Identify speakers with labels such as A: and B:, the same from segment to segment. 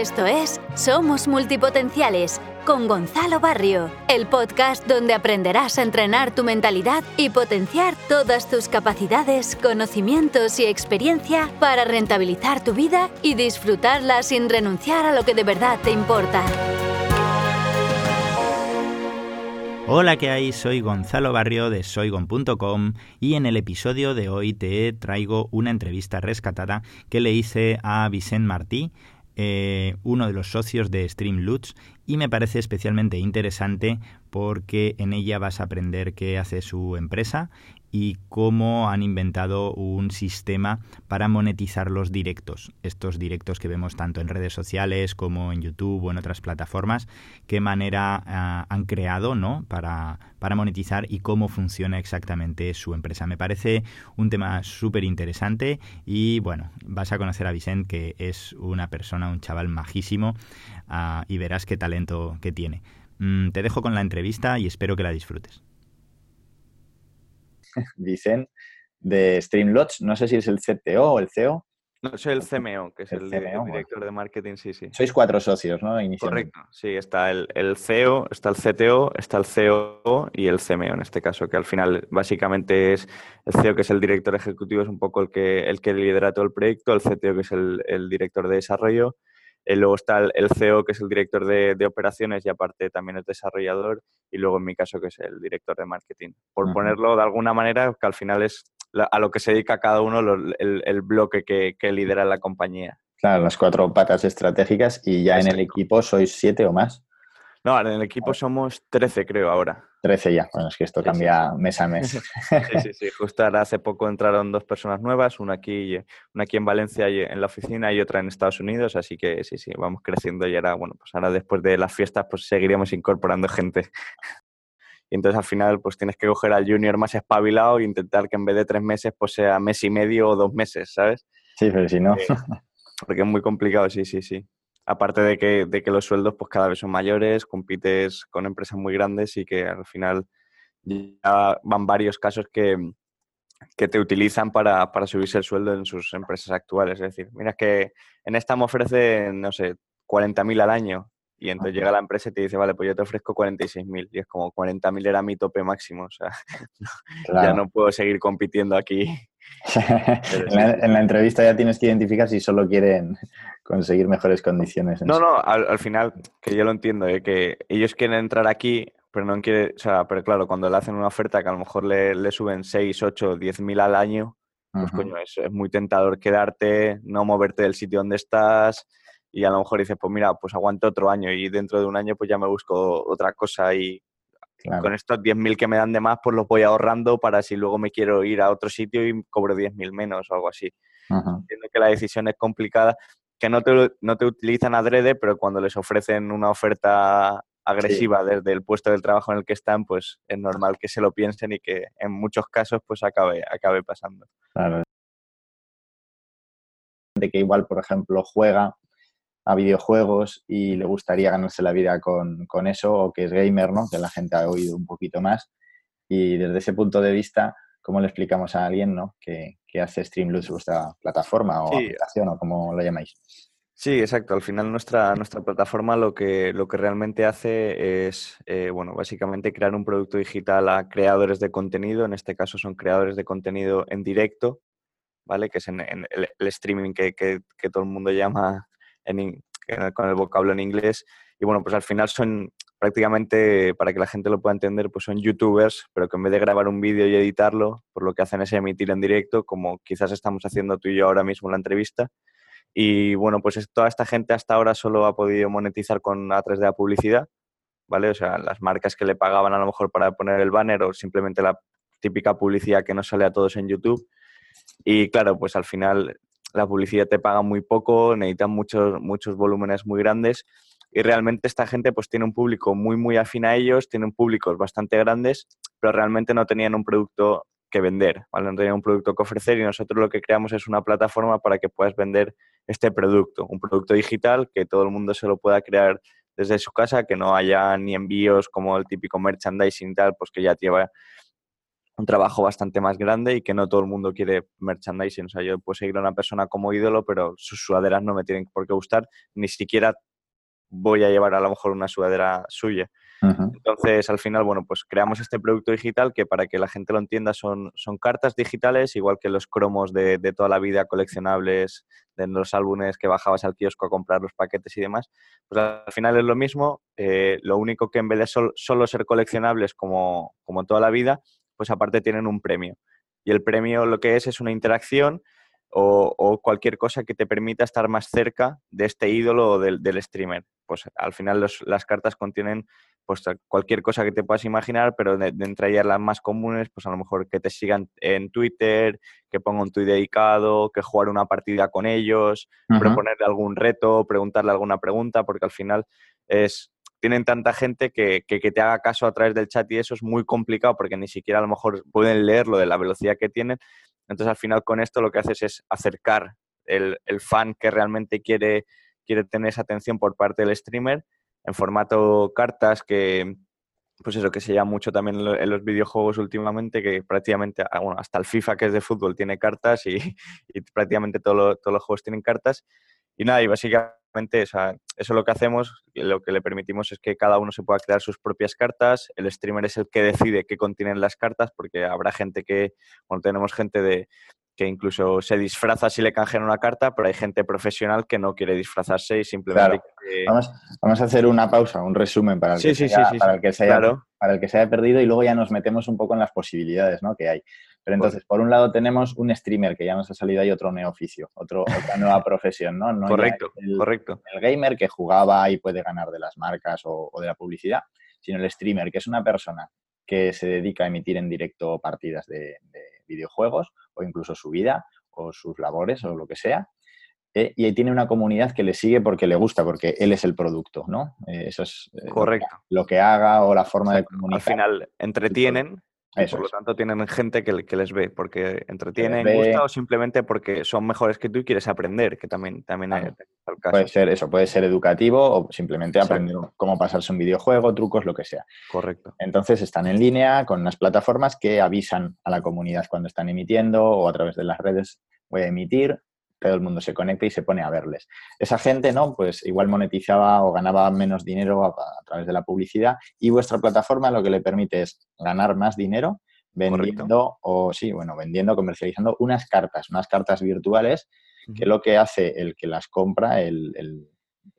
A: Esto es Somos Multipotenciales con Gonzalo Barrio, el podcast donde aprenderás a entrenar tu mentalidad y potenciar todas tus capacidades, conocimientos y experiencia para rentabilizar tu vida y disfrutarla sin renunciar a lo que de verdad te importa.
B: Hola, ¿qué hay? Soy Gonzalo Barrio de soygon.com y en el episodio de hoy te traigo una entrevista rescatada que le hice a Vicente Martí, eh, uno de los socios de Streamloots y me parece especialmente interesante porque en ella vas a aprender qué hace su empresa y cómo han inventado un sistema para monetizar los directos, estos directos que vemos tanto en redes sociales como en YouTube o en otras plataformas, qué manera ah, han creado ¿no? para, para monetizar y cómo funciona exactamente su empresa. Me parece un tema súper interesante y bueno, vas a conocer a Vicente que es una persona, un chaval majísimo ah, y verás qué talento que tiene. Mm, te dejo con la entrevista y espero que la disfrutes.
C: dicen, de Streamlodge. No sé si es el CTO o el CEO.
D: No, soy el CMO, que es el, director de marketing, sí, sí.
C: Sois cuatro socios, ¿no?
D: Correcto, sí, está el, el, CEO, está el CTO, está el CEO y el CMO en este caso, que al final básicamente es el CEO, que es el director ejecutivo, es un poco el que, el que lidera todo el proyecto, el CTO, que es el, el director de desarrollo, eh, luego está el, CEO, que es el director de, operaciones y aparte también es desarrollador. Y luego en mi caso, que es el director de marketing. Por ponerlo de alguna manera, que al final es a lo que se dedica cada uno el, bloque que, que, lidera la compañía.
C: Claro, las cuatro patas estratégicas y ya en el equipo sois siete o más.
D: No, en el equipo somos 13, creo, ahora.
C: 13 ya. Bueno, es que esto cambia mes a mes.
D: Sí, sí, sí. Justo ahora hace poco entraron dos personas nuevas, una aquí, una aquí en Valencia en la oficina y otra en Estados Unidos, así que sí, sí, vamos creciendo y ahora, bueno, pues ahora después de las fiestas pues seguiríamos incorporando gente. Y entonces al final pues tienes que coger al junior más espabilado e intentar que en vez de tres meses pues sea mes y medio o dos meses, ¿sabes?
C: Sí, pero si no...
D: Porque es muy complicado, sí, sí, sí aparte de que, de que los sueldos pues cada vez son mayores, compites con empresas muy grandes y que al final ya van varios casos que, que te utilizan para, para, subirse el sueldo en sus empresas actuales. Es decir, mira que en esta me ofrecen, no sé, 40.000 al año. Y entonces llega la empresa y te dice, vale, pues yo te ofrezco 46.000. Y es como 40.000 era mi tope máximo. O sea, ya no puedo seguir compitiendo aquí
C: en, la, entrevista ya tienes que identificar si solo quieren conseguir mejores condiciones.
D: No, no, al, final, que yo lo entiendo, ¿eh? que ellos quieren entrar aquí, pero no quieren, o sea, pero claro, cuando le hacen una oferta que a lo mejor le, suben 6, 8, 10 mil al año, pues coño, es, es, muy tentador quedarte, no moverte del sitio donde estás y a lo mejor dices, pues mira, pues aguanto otro año y dentro de un año pues ya me busco otra cosa y con estos 10.000 que me dan de más, pues los voy ahorrando para si luego me quiero ir a otro sitio y cobro 10.000 menos o algo así. Entiendo que la decisión es complicada, que no te, no te utilizan adrede, pero cuando les ofrecen una oferta agresiva desde el puesto del trabajo en el que están, pues es normal que se lo piensen y que en muchos casos pues acabe, acabe pasando. Claro.
C: De que igual, por ejemplo, juega a videojuegos y le gustaría ganarse la vida con, eso, o que es gamer, ¿no? Que la gente ha oído un poquito más. Y desde ese punto de vista, ¿cómo le explicamos a alguien, ¿no? Que, hace Streamloops vuestra plataforma o aplicación o como lo llamáis?
D: Sí, exacto. Al final nuestra, nuestra plataforma lo que, lo que realmente hace es, eh, bueno, básicamente crear un producto digital a creadores de contenido. En este caso son creadores de contenido en directo, ¿vale? Que es en, el, streaming que, que, todo el mundo llama con el vocablo en inglés. Y bueno, pues al final son prácticamente, para que la gente lo pueda entender, pues son youtubers, pero que en vez de grabar un vídeo y editarlo, por lo que hacen es emitir en directo, como quizás estamos haciendo tú y yo ahora mismo la entrevista. Y bueno, pues toda esta gente hasta ahora solo ha podido monetizar con a través de la publicidad, ¿vale? O sea, las marcas que le pagaban a lo mejor para poner el banner o simplemente la típica publicidad que no sale a todos en YouTube. Y claro, pues al final la publicidad te paga muy poco, necesitan muchos, muchos volúmenes muy grandes y realmente esta gente pues tiene un público muy, muy afín a ellos, tienen públicos bastante grandes, pero realmente no tenían un producto que vender, ¿vale? No tenían un producto que ofrecer y nosotros lo que creamos es una plataforma para que puedas vender este producto, un producto digital que todo el mundo se lo pueda crear desde su casa, que no haya ni envíos como el típico merchandising tal, pues que ya lleva un trabajo bastante más grande y que no todo el mundo quiere merchandising. O sea, yo puedo seguir a una persona como ídolo, pero sus sudaderas no me tienen por qué gustar, ni siquiera voy a llevar a lo mejor una sudadera suya. Entonces, al final, bueno, pues creamos este producto digital que para que la gente lo entienda son, son cartas digitales, igual que los cromos de, toda la vida, coleccionables, de los álbumes que bajabas al kiosco a comprar los paquetes y demás. Pues al final es lo mismo, eh, lo único que en vez de solo ser coleccionables como, como toda la vida, pues aparte tienen un premio. Y el premio lo que es es una interacción o, cualquier cosa que te permita estar más cerca de este ídolo o del, streamer. Pues al final las cartas contienen pues cualquier cosa que te puedas imaginar, pero de, entre ellas las más comunes, pues a lo mejor que te sigan en Twitter, que ponga un tweet dedicado, que jugar una partida con ellos, proponerle algún reto, preguntarle alguna pregunta, porque al final es tienen tanta gente que, que, te haga caso a través del chat y eso es muy complicado porque ni siquiera a lo mejor pueden leerlo de la velocidad que tienen. Entonces al final con esto lo que haces es acercar el, el fan que realmente quiere, quiere tener esa atención por parte del streamer en formato cartas que, pues eso, que se llama mucho también en los videojuegos últimamente, que prácticamente, ah, bueno, hasta el FIFA que es de fútbol tiene cartas y, prácticamente todos los juegos tienen cartas. Y nada, y básicamente eso es lo que hacemos, lo que le permitimos es que cada uno se pueda crear sus propias cartas, el streamer es el que decide qué contienen las cartas, porque habrá gente que, bueno, tenemos gente de, que incluso se disfraza si le canjean una carta, pero hay gente profesional que no quiere disfrazarse y simplemente...
C: Vamos, vamos, a hacer una pausa, un resumen para el, que, se haya, para el que se haya, para el que se haya perdido y luego ya nos metemos un poco en las posibilidades ¿no? que hay. Pero entonces, por un lado tenemos un streamer que ya nos ha salido ahí otro neoficio, otro, otra nueva profesión, ¿no? no
D: correcto, el, correcto.
C: El gamer que jugaba y puede ganar de las marcas o, o de la publicidad, sino el streamer, que es una persona que se dedica a emitir en directo partidas de, videojuegos o incluso su vida o sus labores o lo que sea. Eh, y tiene una comunidad que le sigue porque le gusta, porque él es el producto, ¿no? Eh, eso es
D: eh, correcto.
C: Lo que, haga o la forma de comunicar.
D: Al final entretienen por lo tanto, tienen gente que, les ve, porque entretienen, gusta o simplemente porque son mejores que tú y quieres aprender, que también, también hay,
C: caso. Puede ser eso, puede ser educativo o simplemente aprender cómo pasarse un videojuego, trucos, lo que sea.
D: Correcto.
C: Entonces están en línea con unas plataformas que avisan a la comunidad cuando están emitiendo o a través de las redes voy a emitir todo el mundo se conecta y se pone a verles. Esa gente, ¿no? Pues igual monetizaba o ganaba menos dinero a, través de la publicidad y vuestra plataforma lo que le permite es ganar más dinero vendiendo o sí, bueno, vendiendo, comercializando unas cartas, unas cartas virtuales que lo que hace el que las compra, el,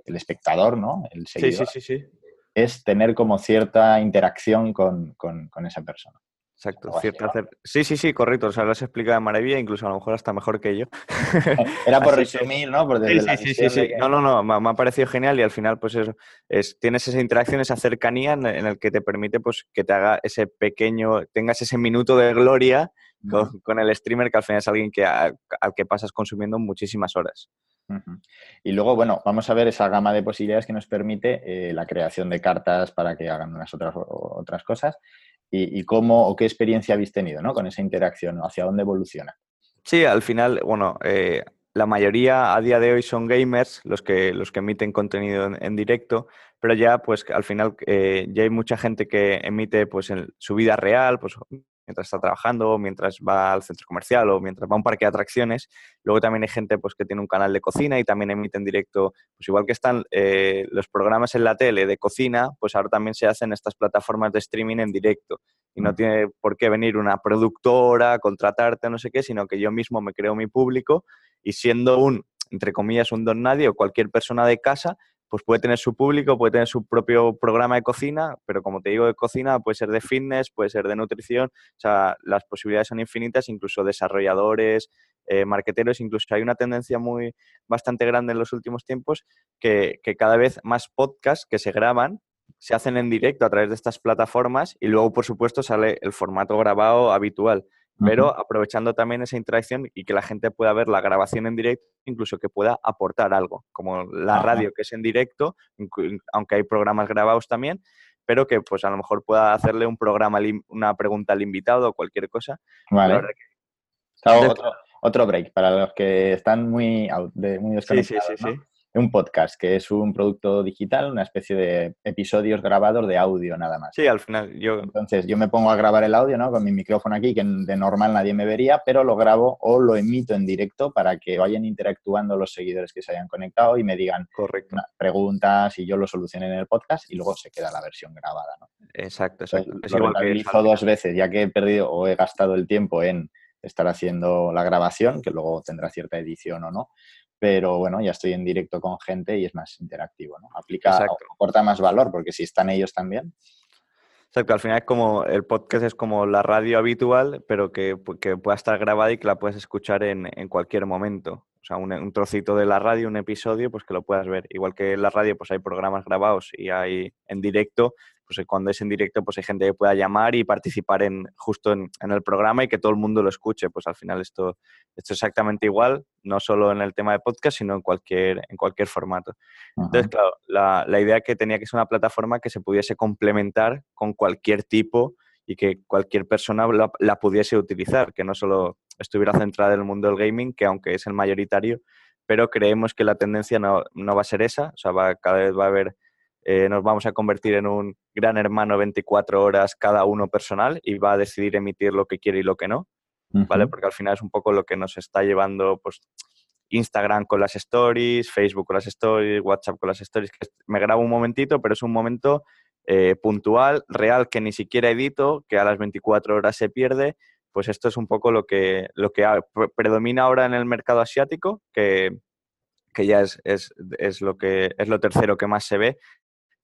C: espectador, ¿no? El seguidor,
D: sí, sí, sí,
C: es tener como cierta interacción con esa persona.
D: Exacto, Sí, sí, sí, correcto. O sea, lo has explicado de maravilla, incluso a lo mejor hasta mejor que yo.
C: Era por resumir, ¿no?
D: sí, sí, sí, sí, No, no, no, me, ha parecido genial y al final, pues eso, es, tienes esa interacción, esa cercanía en, el que te permite, pues, que te haga ese pequeño, tengas ese minuto de gloria con, el streamer que al final es alguien que, al que pasas consumiendo muchísimas horas.
C: Y luego, bueno, vamos a ver esa gama de posibilidades que nos permite eh, la creación de cartas para que hagan unas otras, otras cosas y, cómo o qué experiencia habéis tenido ¿no? con esa interacción, hacia dónde evoluciona.
D: Sí, al final, bueno, eh, la mayoría a día de hoy son gamers, los que, los que emiten contenido en, directo, pero ya pues al final eh, ya hay mucha gente que emite pues en su vida real, pues mientras está trabajando, mientras va al centro comercial o mientras va a un parque de atracciones. Luego también hay gente pues, que tiene un canal de cocina y también emite en directo, pues igual que están eh, los programas en la tele de cocina, pues ahora también se hacen estas plataformas de streaming en directo. Y no mm. tiene por qué venir una productora, contratarte, no sé qué, sino que yo mismo me creo mi público y siendo un, entre comillas, un don nadie o cualquier persona de casa, pues puede tener su público, puede tener su propio programa de cocina, pero como te digo, de cocina puede ser de fitness, puede ser de nutrición, o sea, las posibilidades son infinitas, incluso desarrolladores, eh, marqueteros, incluso hay una tendencia muy bastante grande en los últimos tiempos que, que cada vez más podcasts que se graban se hacen en directo a través de estas plataformas y luego, por supuesto, sale el formato grabado habitual pero aprovechando también esa interacción y que la gente pueda ver la grabación en directo, incluso que pueda aportar algo, como la radio que es en directo, aunque hay programas grabados también, pero que pues a lo mejor pueda hacerle un programa, una pregunta al invitado o cualquier cosa.
C: Vale. otro, break para los que están muy, muy desconectados. Sí, sí, sí, un podcast, que es un producto digital, una especie de episodios grabados de audio nada más.
D: Sí, al final yo...
C: Entonces yo me pongo a grabar el audio, ¿no? Con mi micrófono aquí, que de normal nadie me vería, pero lo grabo o lo emito en directo para que vayan interactuando los seguidores que se hayan conectado y me digan
D: Correcto.
C: preguntas y yo lo solucione en el podcast y luego se queda la versión grabada, ¿no?
D: Exacto, exacto.
C: es igual que dos veces, ya que he perdido o he gastado el tiempo en estar haciendo la grabación, que luego tendrá cierta edición o no, pero bueno, ya estoy en directo con gente y es más interactivo, ¿no? Aplica, aporta más valor, porque si están ellos también.
D: Exacto, al final es como, el podcast es como la radio habitual, pero que, que pueda estar grabada y que la puedes escuchar en, en cualquier momento. O sea, un, un, trocito de la radio, un episodio, pues que lo puedas ver. Igual que en la radio, pues hay programas grabados y hay en directo, pues eh, cuando es en directo, pues hay gente que pueda llamar y participar en, justo en, el programa y que todo el mundo lo escuche. Pues al final esto, esto es exactamente igual, no solo en el tema de podcast, sino en cualquier, en cualquier formato. Entonces, claro, la, la, idea que tenía que ser una plataforma que se pudiese complementar con cualquier tipo y que cualquier persona la, la pudiese utilizar, que no solo estuviera centrada en el mundo del gaming, que aunque es el mayoritario, pero creemos que la tendencia no, no va a ser esa, o sea, va, cada vez va a haber eh, nos vamos a convertir en un gran hermano 24 horas cada uno personal y va a decidir emitir lo que quiere y lo que no, ¿vale? Porque al final es un poco lo que nos está llevando, pues, Instagram con las stories, Facebook con las stories, WhatsApp con las stories, que me grabo un momentito, pero es un momento eh, puntual, real, que ni siquiera edito, que a las 24 horas se pierde, pues esto es un poco lo que, lo que predomina ahora en el mercado asiático, que, que ya es, es, es, lo que, es lo tercero que más se ve,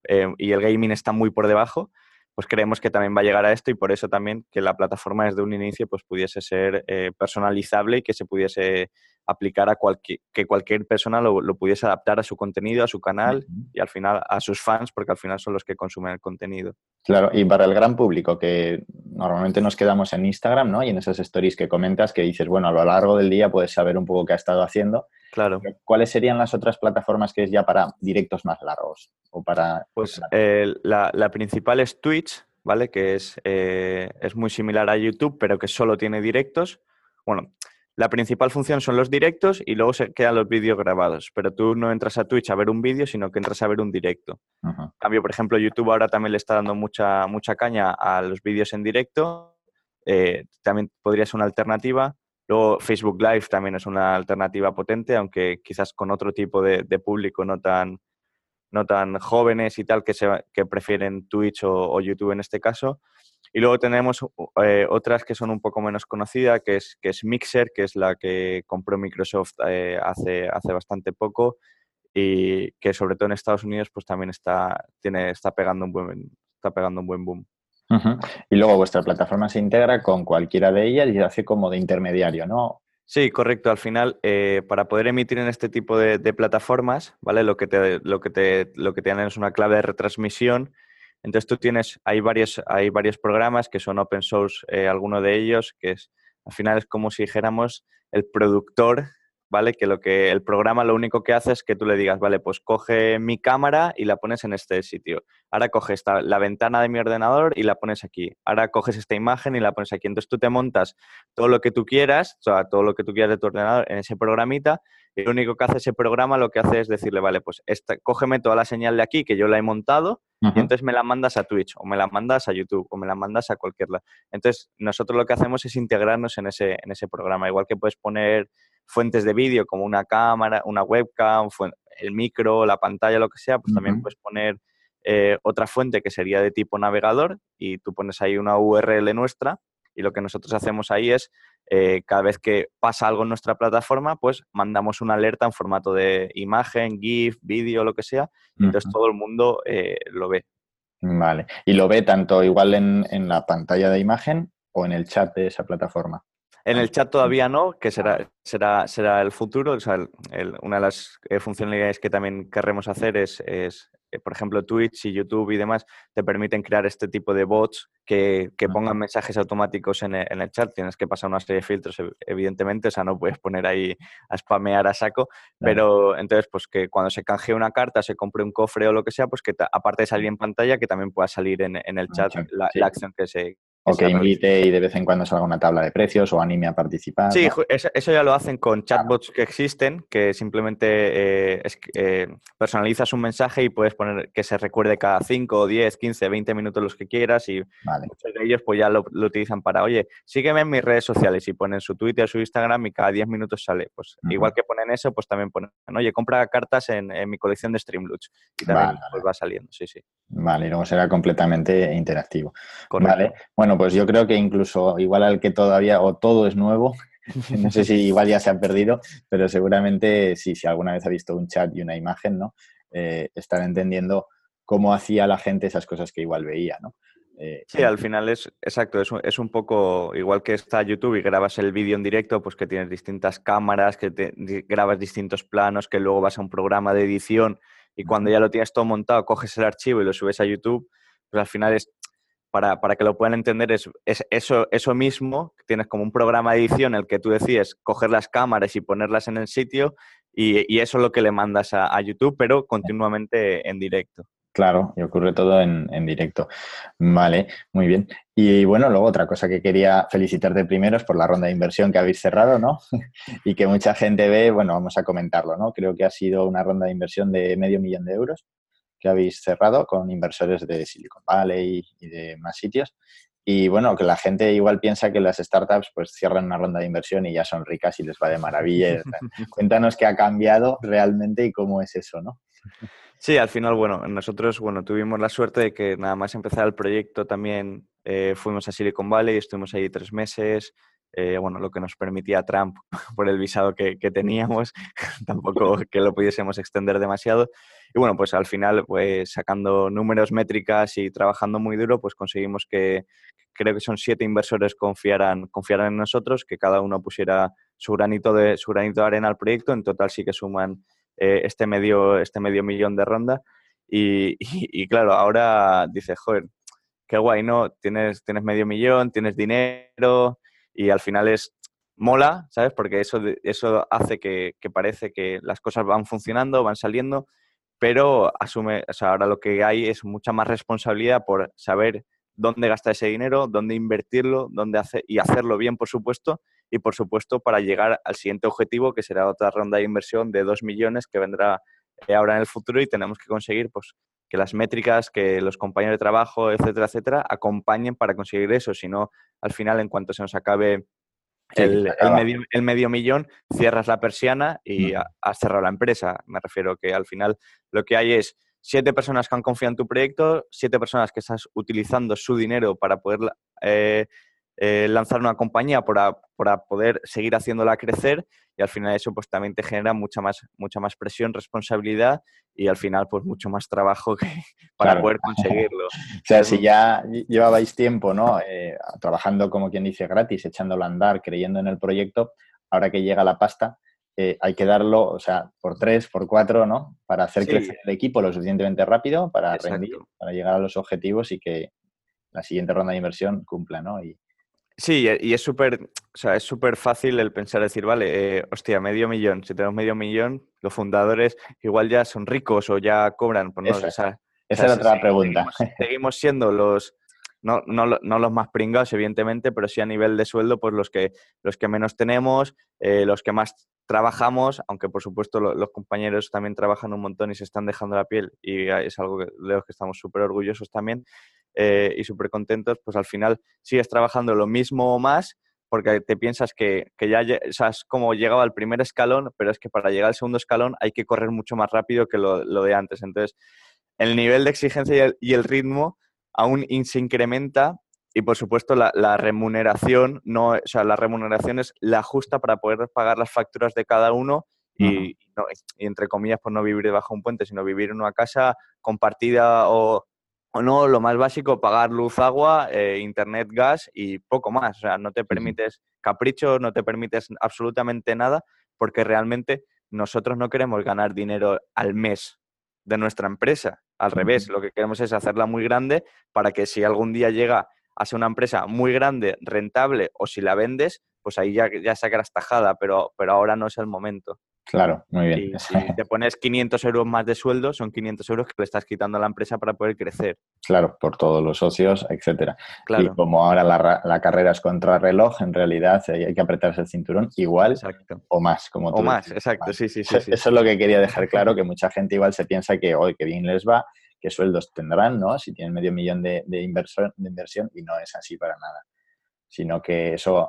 D: eh, y el gaming está muy por debajo, pues creemos que también va a llegar a esto y por eso también que la plataforma desde un inicio pues pudiese ser eh, personalizable y que se pudiese aplicar a cualquier, que cualquier persona lo, pudiese adaptar a su contenido, a su canal y al final a sus fans, porque al final son los que consumen el contenido.
C: Claro, y para el gran público, que normalmente nos quedamos en Instagram, ¿no? Y en esas stories que comentas, que dices, bueno, a lo largo del día puedes saber un poco qué ha estado haciendo.
D: Claro.
C: ¿Cuáles serían las otras plataformas que es ya para directos más largos? O para,
D: pues la, la, principal es Twitch, ¿vale? Que es, eh, es muy similar a YouTube, pero que solo tiene directos. Bueno, la principal función son los directos y luego se quedan los vídeos grabados, pero tú no entras a Twitch a ver un vídeo, sino que entras a ver un directo. En cambio, por ejemplo, YouTube ahora también le está dando mucha, mucha caña a los vídeos en directo. Eh, también podría ser una alternativa. Luego Facebook Live también es una alternativa potente, aunque quizás con otro tipo de, público no tan, no tan jóvenes y tal que, se, que prefieren Twitch o, YouTube en este caso. Y luego tenemos eh, otras que son un poco menos conocidas, que es, que es Mixer, que es la que compró Microsoft eh, hace, hace bastante poco y que sobre todo en Estados Unidos pues también está, tiene, está, pegando, un buen, está pegando un buen boom.
C: Y luego vuestra plataforma se integra con cualquiera de ellas y hace como de intermediario, ¿no?
D: Sí, correcto. Al final, eh, para poder emitir en este tipo de, plataformas, ¿vale? Lo que, te, lo, que te, lo que tienen es una clave de retransmisión entonces tú tienes, hay varios, hay varios programas que son open source, eh, alguno de ellos, que es, al final es como si dijéramos el productor, ¿vale? Que lo que el programa lo único que hace es que tú le digas, vale, pues coge mi cámara y la pones en este sitio. Ahora coges la ventana de mi ordenador y la pones aquí. Ahora coges esta imagen y la pones aquí. Entonces tú te montas todo lo que tú quieras, o sea, todo lo que tú quieras de tu ordenador en ese programita y lo único que hace ese programa lo que hace es decirle, vale, pues esta, cógeme toda la señal de aquí que yo la he montado y entonces me la mandas a Twitch o me la mandas a YouTube o me la mandas a cualquier lado. Entonces nosotros lo que hacemos es integrarnos en ese, en ese programa. Igual que puedes poner fuentes de vídeo como una cámara, una webcam, el micro, la pantalla, lo que sea, pues también puedes poner eh, otra fuente que sería de tipo navegador y tú pones ahí una URL nuestra y lo que nosotros hacemos ahí es eh, cada vez que pasa algo en nuestra plataforma, pues mandamos una alerta en formato de imagen, GIF, vídeo, lo que sea, y entonces todo el mundo eh, lo ve.
C: Vale. ¿Y lo ve tanto igual en, en, la pantalla de imagen o en el chat de esa plataforma?
D: En el chat todavía no, que será, será, será el futuro. O sea, una de las eh, funcionalidades que también querremos hacer es, es eh, por ejemplo, Twitch y YouTube y demás, te permiten crear este tipo de bots que, que pongan mensajes automáticos en el, en el, chat. Tienes que pasar una serie de filtros, evidentemente, o sea, no puedes poner ahí a spamear a saco, pero entonces, pues que cuando se canjee una carta, se compre un cofre o lo que sea, pues que aparte de salir en pantalla, que también pueda salir en, en el chat la, la, acción que se,
C: o que invite y de vez en cuando salga una tabla de precios o anime a participar.
D: Sí, eso, ya lo hacen con chatbots que existen, que simplemente eh, eh, personalizas un mensaje y puedes poner que se recuerde cada 5, 10, 15, 20 minutos los que quieras y muchos de ellos pues ya lo, utilizan para, oye, sígueme en mis redes sociales y ponen su Twitter, su Instagram y cada 10 minutos sale. Pues igual que ponen eso, pues también ponen, oye, compra cartas en, mi colección de Streamloots y también pues, va saliendo, sí, sí.
C: Vale, y luego será completamente interactivo. Vale, bueno, pues yo creo que incluso igual al que todavía o todo es nuevo, no sé si igual ya se ha perdido, pero seguramente sí, si alguna vez ha visto un chat y una imagen, ¿no? Eh, estará entendiendo cómo hacía la gente esas cosas que igual veía, ¿no?
D: Eh, sí, al final es exacto, es un, es un, poco igual que está YouTube y grabas el vídeo en directo, pues que tienes distintas cámaras, que te, grabas distintos planos, que luego vas a un programa de edición y cuando ya lo tienes todo montado, coges el archivo y lo subes a YouTube, pues al final es para, para, que lo puedan entender, es, es, eso, eso mismo, tienes como un programa de edición en el que tú decides coger las cámaras y ponerlas en el sitio y, y eso es lo que le mandas a, a, YouTube, pero continuamente en directo.
C: Claro, y ocurre todo en, en, directo. Vale, muy bien. Y bueno, luego otra cosa que quería felicitarte primero es por la ronda de inversión que habéis cerrado, ¿no? y que mucha gente ve, bueno, vamos a comentarlo, ¿no? Creo que ha sido una ronda de inversión de medio millón de euros que habéis cerrado con inversores de Silicon Valley y de más sitios. Y bueno, que la gente igual piensa que las startups pues cierran una ronda de inversión y ya son ricas y les va de maravilla. Cuéntanos qué ha cambiado realmente y cómo es eso, ¿no?
D: Sí, al final, bueno, nosotros, bueno, tuvimos la suerte de que nada más empezar el proyecto también eh, fuimos a Silicon Valley, estuvimos ahí tres meses, eh, bueno, lo que nos permitía Trump por el visado que, teníamos, tampoco que lo pudiésemos extender demasiado. Y bueno, pues al final, pues sacando números, métricas y trabajando muy duro, pues conseguimos que creo que son siete inversores confiaran, confiaran en nosotros, que cada uno pusiera su granito de, su granito de arena al proyecto. En total sí que suman eh, este, medio, este medio millón de ronda. Y, y, claro, ahora dices, joder, qué guay, ¿no? Tienes, tienes medio millón, tienes dinero, y al final es mola, ¿sabes? Porque eso, eso hace que, parece que las cosas van funcionando, van saliendo, pero asume, o sea, ahora lo que hay es mucha más responsabilidad por saber dónde gastar ese dinero, dónde invertirlo, dónde hacer y hacerlo bien, por supuesto, y por supuesto para llegar al siguiente objetivo, que será otra ronda de inversión de 2 millones que vendrá eh, ahora en el futuro y tenemos que conseguir pues, que las métricas, que los compañeros de trabajo, etcétera, etcétera, acompañen para conseguir eso. Si no, al final, en cuanto se nos acabe el, medio, millón, cierras la persiana y has cerrado la empresa. Me refiero que al final lo que hay es siete personas que han confiado en tu proyecto, siete personas que estás utilizando su dinero para poder eh, eh, lanzar una compañía para, para, poder seguir haciéndola crecer y al final eso pues también te genera mucha más, mucha más presión, responsabilidad y al final pues mucho más trabajo que, para poder conseguirlo.
C: o sea, si ya llevabais tiempo, ¿no? Eh, trabajando como quien dice gratis, echándolo a andar, creyendo en el proyecto, ahora que llega la pasta, eh, hay que darlo, o sea, por tres, por cuatro, ¿no? Para hacer crecer el equipo lo suficientemente rápido, para rendir, para llegar a los objetivos y que la siguiente ronda de inversión cumpla, ¿no? Y,
D: Sí, y es súper, o sea, es súper fácil el pensar, decir, vale, eh, hostia, medio millón, si tenemos medio millón, los fundadores igual ya son ricos o ya cobran. Pues
C: no, esa, esa es otra pregunta.
D: Seguimos, siendo los, no, no, no, los más pringados, evidentemente, pero sí a nivel de sueldo, pues los que, los que menos tenemos, eh, los que más trabajamos, aunque por supuesto los compañeros también trabajan un montón y se están dejando la piel y es algo de los que estamos súper orgullosos también. Eh, y súper contentos, pues al final sigues trabajando lo mismo o más porque te piensas que, que ya o sea, es como llegaba al primer escalón, pero es que para llegar al segundo escalón hay que correr mucho más rápido que lo, lo de antes. Entonces, el nivel de exigencia y el, ritmo aún se incrementa y por supuesto la, la, remuneración no, o sea, la remuneración es la justa para poder pagar las facturas de cada uno y, y, entre comillas pues no vivir debajo de un puente, sino vivir en una casa compartida o no, lo más básico, pagar luz, agua, eh, internet, gas y poco más. O sea, no te permites caprichos, no te permites absolutamente nada, porque realmente nosotros no queremos ganar dinero al mes de nuestra empresa. Al revés, lo que queremos es hacerla muy grande para que si algún día llega a ser una empresa muy grande, rentable, o si la vendes, pues ahí ya, ya sacarás tajada, pero, pero ahora no es el momento.
C: Claro, muy bien.
D: Y si te pones 500 euros más de sueldo, son 500 euros que le estás quitando a la empresa para poder crecer.
C: Claro, por todos los socios, etcétera. Y como ahora la, carrera es contra reloj, en realidad hay que apretarse el cinturón igual o más, como tú
D: O más, exacto, sí, sí, sí,
C: Eso es lo que quería dejar claro, que mucha gente igual se piensa que hoy que bien les va, qué sueldos tendrán, ¿no? Si tienen medio millón de, de, de inversión y no es así para nada. Sino que eso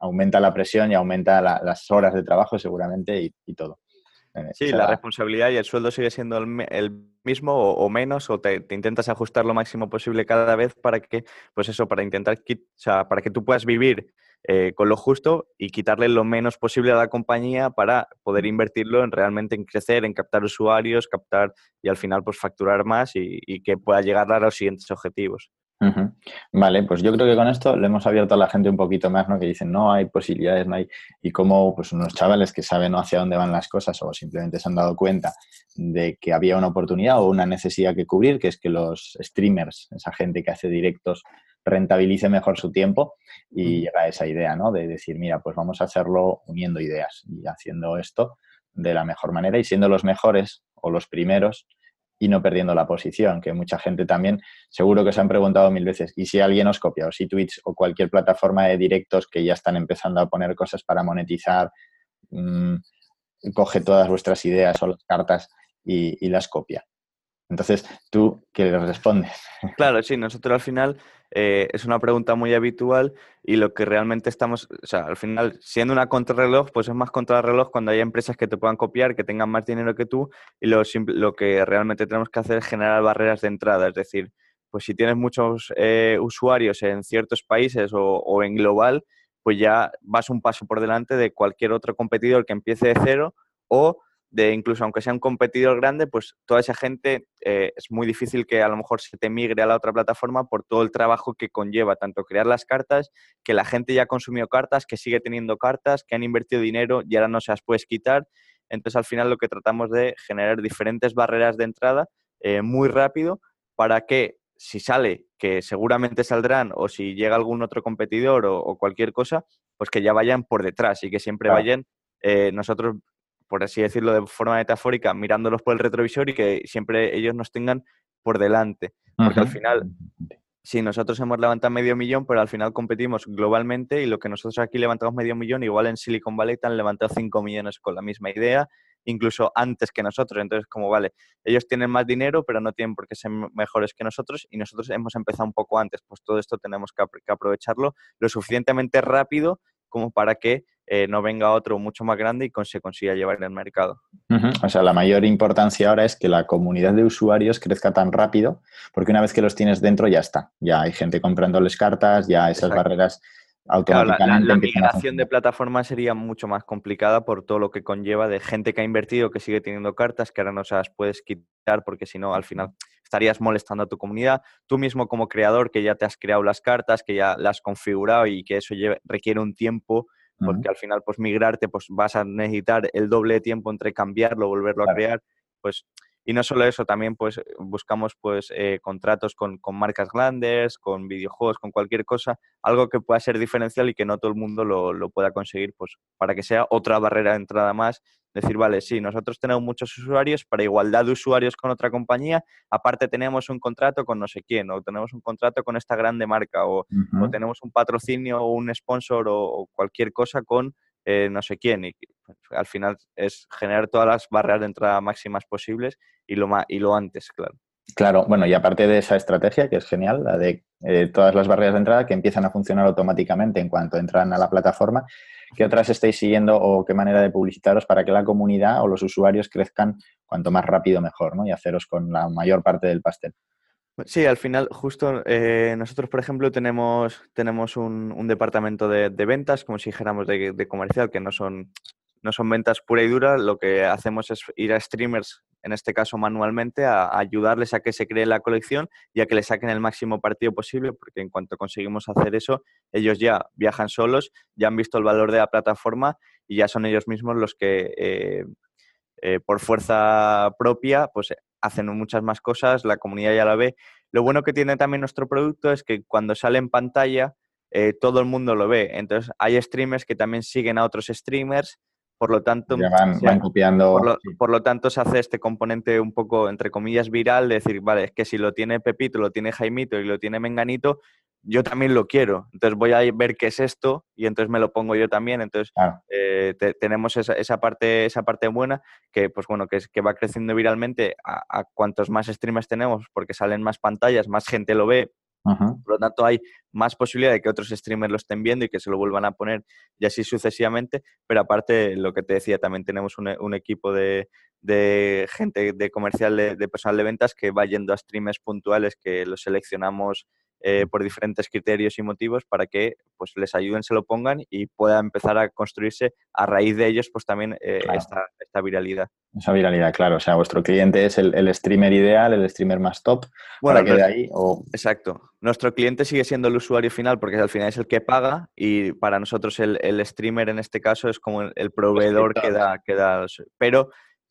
C: aumenta la presión y aumenta las horas de trabajo seguramente y, todo.
D: Eh, sí, la responsabilidad y el sueldo sigue siendo el, mismo o, menos, o te, intentas ajustar lo máximo posible cada vez para que, pues eso, para intentar, o sea, para que tú puedas vivir eh, con lo justo y quitarle lo menos posible a la compañía para poder invertirlo en realmente en crecer, en captar usuarios, captar y al final pues facturar más y, y que pueda llegar a los siguientes objetivos.
C: Vale, pues yo creo que con esto le hemos abierto a la gente un poquito más, ¿no? Que dicen, no hay posibilidades, no hay. Y como pues unos chavales que saben hacia dónde van las cosas o simplemente se han dado cuenta de que había una oportunidad o una necesidad que cubrir, que es que los streamers, esa gente que hace directos, rentabilice mejor su tiempo y llega a esa idea, ¿no? De decir, mira, pues vamos a hacerlo uniendo ideas y haciendo esto de la mejor manera y siendo los mejores o los primeros y no perdiendo la posición, que mucha gente también seguro que se han preguntado mil veces, ¿y si alguien os copia? O si Twitch o cualquier plataforma de directos que ya están empezando a poner cosas para monetizar, mm, coge todas vuestras ideas o las cartas y las copia. Entonces, ¿tú qué le respondes?
D: Claro, sí, nosotros al final eh, es una pregunta muy habitual y lo que realmente estamos, o sea, al final, siendo una contrarreloj, pues es más contrarreloj cuando hay empresas que te puedan copiar, que tengan más dinero que tú y lo, lo que realmente tenemos que hacer es generar barreras de entrada, es decir, pues si tienes muchos eh, usuarios en ciertos países o, o en global, pues ya vas un paso por delante de cualquier otro competidor que empiece de cero o de incluso aunque sea un competidor grande, pues toda esa gente eh, es muy difícil que a lo mejor se te migre a la otra plataforma por todo el trabajo que conlleva, tanto crear las cartas, que la gente ya ha consumido cartas, que sigue teniendo cartas, que han invertido dinero y ahora no se las puedes quitar. Entonces al final lo que tratamos de generar diferentes barreras de entrada eh, muy rápido para que si sale, que seguramente saldrán, o si llega algún otro competidor o, cualquier cosa, pues que ya vayan por detrás y que siempre vayan eh, nosotros por así decirlo de forma metafórica, mirándolos por el retrovisor y que siempre ellos nos tengan por delante. Porque al final, si nosotros hemos levantado medio millón, pero al final competimos globalmente y lo que nosotros aquí levantamos medio millón, igual en Silicon Valley han levantado 5 millones con la misma idea, incluso antes que nosotros. Entonces, como vale, ellos tienen más dinero, pero no tienen por qué ser mejores que nosotros y nosotros hemos empezado un poco antes. Pues todo esto tenemos que aprovecharlo lo suficientemente rápido como para que eh, no venga otro mucho más grande y se consiga llevar en el mercado.
C: O sea, la mayor importancia ahora es que la comunidad de usuarios crezca tan rápido, porque una vez que los tienes dentro ya está. Ya hay gente comprándoles cartas, ya esas barreras automáticamente.
D: la, migración de plataforma sería mucho más complicada por todo lo que conlleva de gente que ha invertido, que sigue teniendo cartas, que ahora no se las puedes quitar porque si no, al final estarías molestando a tu comunidad. Tú mismo como creador que ya te has creado las cartas, que ya las has configurado y que eso requiere un tiempo porque al final pues migrarte pues vas a necesitar el doble de tiempo entre cambiarlo, volverlo a crear, pues y no solo eso, también pues buscamos pues eh, contratos con, marcas grandes, con videojuegos, con cualquier cosa, algo que pueda ser diferencial y que no todo el mundo lo, lo pueda conseguir, pues para que sea otra barrera de entrada más decir, vale, sí, nosotros tenemos muchos usuarios, para igualdad de usuarios con otra compañía, aparte tenemos un contrato con no sé quién, o tenemos un contrato con esta grande marca, o, tenemos un patrocinio o un sponsor o, cualquier cosa con eh, no sé quién. Y al final es generar todas las barreras de entrada máximas posibles y lo, y lo antes, claro.
C: Claro, bueno, y aparte de esa estrategia, que es genial, la de eh, todas las barreras de entrada que empiezan a funcionar automáticamente en cuanto entran a la plataforma, ¿qué otras estáis siguiendo o qué manera de publicitaros para que la comunidad o los usuarios crezcan cuanto más rápido mejor, ¿no? Y haceros con la mayor parte del pastel.
D: Sí, al final, justo eh, nosotros, por ejemplo, tenemos, tenemos un, departamento de, ventas, como si dijéramos de, de, comercial, que no son no son ventas pura y dura, lo que hacemos es ir a streamers, en este caso manualmente, a, ayudarles a que se cree la colección y a que le saquen el máximo partido posible, porque en cuanto conseguimos hacer eso, ellos ya viajan solos, ya han visto el valor de la plataforma y ya son ellos mismos los que eh, eh, por fuerza propia pues hacen muchas más cosas, la comunidad ya la ve. Lo bueno que tiene también nuestro producto es que cuando sale en pantalla, eh, todo el mundo lo ve. Entonces, hay streamers que también siguen a otros streamers, por lo tanto,
C: van, copiando.
D: Por lo, tanto, se hace este componente un poco, entre comillas, viral, de decir, vale, es que si lo tiene Pepito, lo tiene Jaimito y lo tiene Menganito, yo también lo quiero. Entonces voy a ver qué es esto y entonces me lo pongo yo también. Entonces eh, tenemos esa, parte, esa parte buena que, pues bueno, que, que va creciendo viralmente a, a cuantos más streamers tenemos porque salen más pantallas, más gente lo ve, por lo tanto, hay más posibilidad de que otros streamers lo estén viendo y que se lo vuelvan a poner y así sucesivamente. Pero aparte, lo que te decía, también tenemos un, equipo de, gente de comercial, de, de, personal de ventas que va yendo a streamers puntuales que los seleccionamos eh, por diferentes criterios y motivos para que pues les ayuden, se lo pongan y pueda empezar a construirse a raíz de ellos pues también eh, esta, viralidad.
C: Esa viralidad, claro. O sea, vuestro cliente es el, streamer ideal, el streamer más top. Bueno, que de ahí, o...
D: Exacto. Nuestro cliente sigue siendo el usuario final porque al final es el que paga y para nosotros el, streamer en este caso es como el, proveedor que da, que da... Pero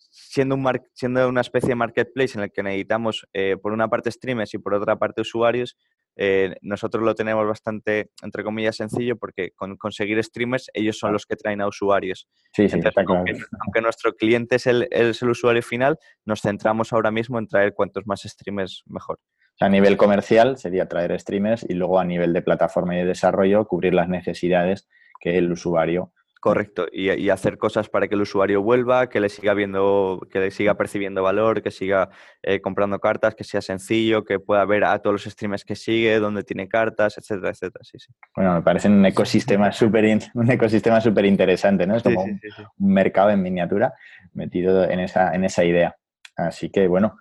D: siendo, un siendo una especie de marketplace en el que necesitamos eh, por una parte streamers y por otra parte usuarios, eh, nosotros lo tenemos bastante, entre comillas, sencillo porque con conseguir streamers ellos son los que traen a usuarios.
C: Sí, sí,
D: aunque, nuestro cliente es el, es el, usuario final, nos centramos ahora mismo en traer cuantos más streamers mejor.
C: a nivel comercial sería traer streamers y luego a nivel de plataforma y de desarrollo cubrir las necesidades que el usuario
D: Correcto, y, hacer cosas para que el usuario vuelva, que le siga viendo, que le siga percibiendo valor, que siga eh, comprando cartas, que sea sencillo, que pueda ver a todos los streamers que sigue, dónde tiene cartas, etcétera, etcétera. Sí, sí.
C: Bueno, me parece un ecosistema súper un ecosistema súper interesante, ¿no? Es como un, mercado en miniatura metido en esa, en esa idea. Así que bueno,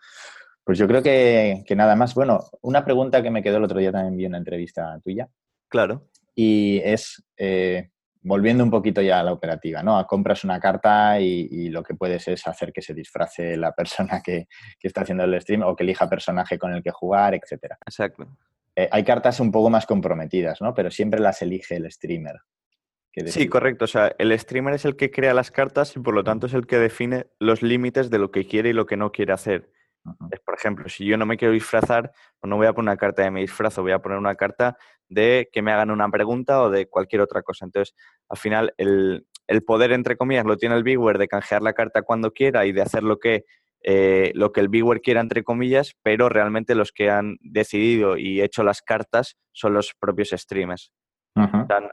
C: pues yo creo que, nada más. Bueno, una pregunta que me quedó el otro día también vi una entrevista tuya.
D: Claro.
C: Y es eh, volviendo un poquito ya a la operativa, ¿no? Compras una carta y, lo que puedes es hacer que se disfrace la persona que, está haciendo el stream o que elija personaje con el que jugar, etcétera.
D: Exacto.
C: Eh, hay cartas un poco más comprometidas, ¿no? Pero siempre las elige el streamer.
D: Sí, correcto. O sea, el streamer es el que crea las cartas y por lo tanto es el que define los límites de lo que quiere y lo que no quiere hacer. Por ejemplo, si yo no me quiero disfrazar, pues no voy a poner una carta de mi disfrazo, voy a poner una carta de que me hagan una pregunta o de cualquier otra cosa. Entonces, al final, el, poder, entre comillas, lo tiene el viewer de canjear la carta cuando quiera y de hacer lo que, eh, lo que el viewer quiera, entre comillas, pero realmente los que han decidido y hecho las cartas son los propios streamers.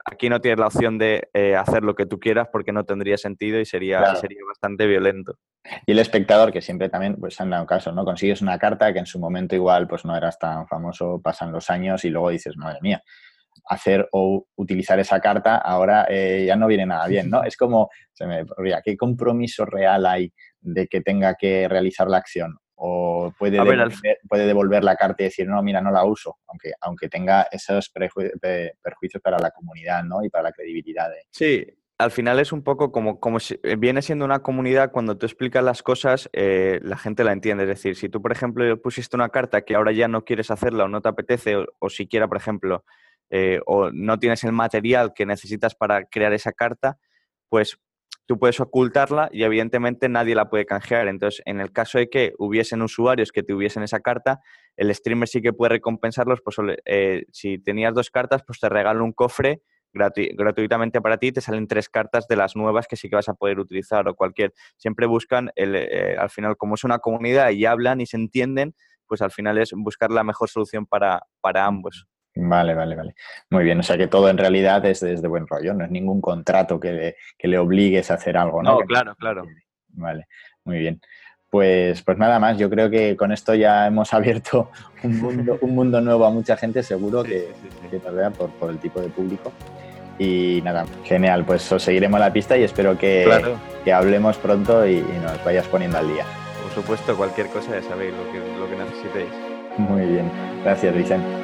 D: Aquí no tienes la opción de eh, hacer lo que tú quieras porque no tendría sentido y sería, sería bastante violento.
C: Y el espectador, que siempre también pues han dado caso, ¿no? Consigues una carta que en su momento igual pues no eras tan famoso, pasan los años y luego dices, madre mía, hacer o utilizar esa carta ahora eh, ya no viene nada bien, ¿no? Es como, se me ¿qué compromiso real hay de que tenga que realizar la acción? O puede, devolver, puede devolver la carta y decir, no, mira, no la uso, aunque, aunque tenga esos perjuicios para la comunidad ¿no? y para la credibilidad.
D: Sí, al final es un poco como, como si, eh, viene siendo una comunidad, cuando tú explicas las cosas, eh, la gente la entiende. Es decir, si tú, por ejemplo, pusiste una carta que ahora ya no quieres hacerla o no te apetece, o, siquiera, por ejemplo, eh, o no tienes el material que necesitas para crear esa carta, pues tú puedes ocultarla y evidentemente nadie la puede canjear. Entonces, en el caso de que hubiesen usuarios que tuviesen esa carta, el streamer sí que puede recompensarlos. Pues eh, si tenías dos cartas, pues te regalo un cofre gratuitamente para ti, te salen tres cartas de las nuevas que sí que vas a poder utilizar o cualquier. Siempre buscan, el, eh, al final, como es una comunidad y hablan y se entienden, pues al final es buscar la mejor solución para, para ambos.
C: Vale, vale, vale. Muy bien, o sea que todo en realidad es de, buen rollo, no es ningún contrato que le, que le obligues a hacer algo, ¿no?
D: No, claro, claro.
C: Vale, muy bien. Pues, pues nada más, yo creo que con esto ya hemos abierto un mundo, un mundo nuevo a mucha gente, seguro que, que por, por, el tipo de público. Y nada, genial, pues os seguiremos la pista y espero que, que hablemos pronto y, nos vayas poniendo al día.
D: Por supuesto, cualquier cosa ya sabéis lo que, lo que necesitéis.
C: Muy bien, gracias Vicente.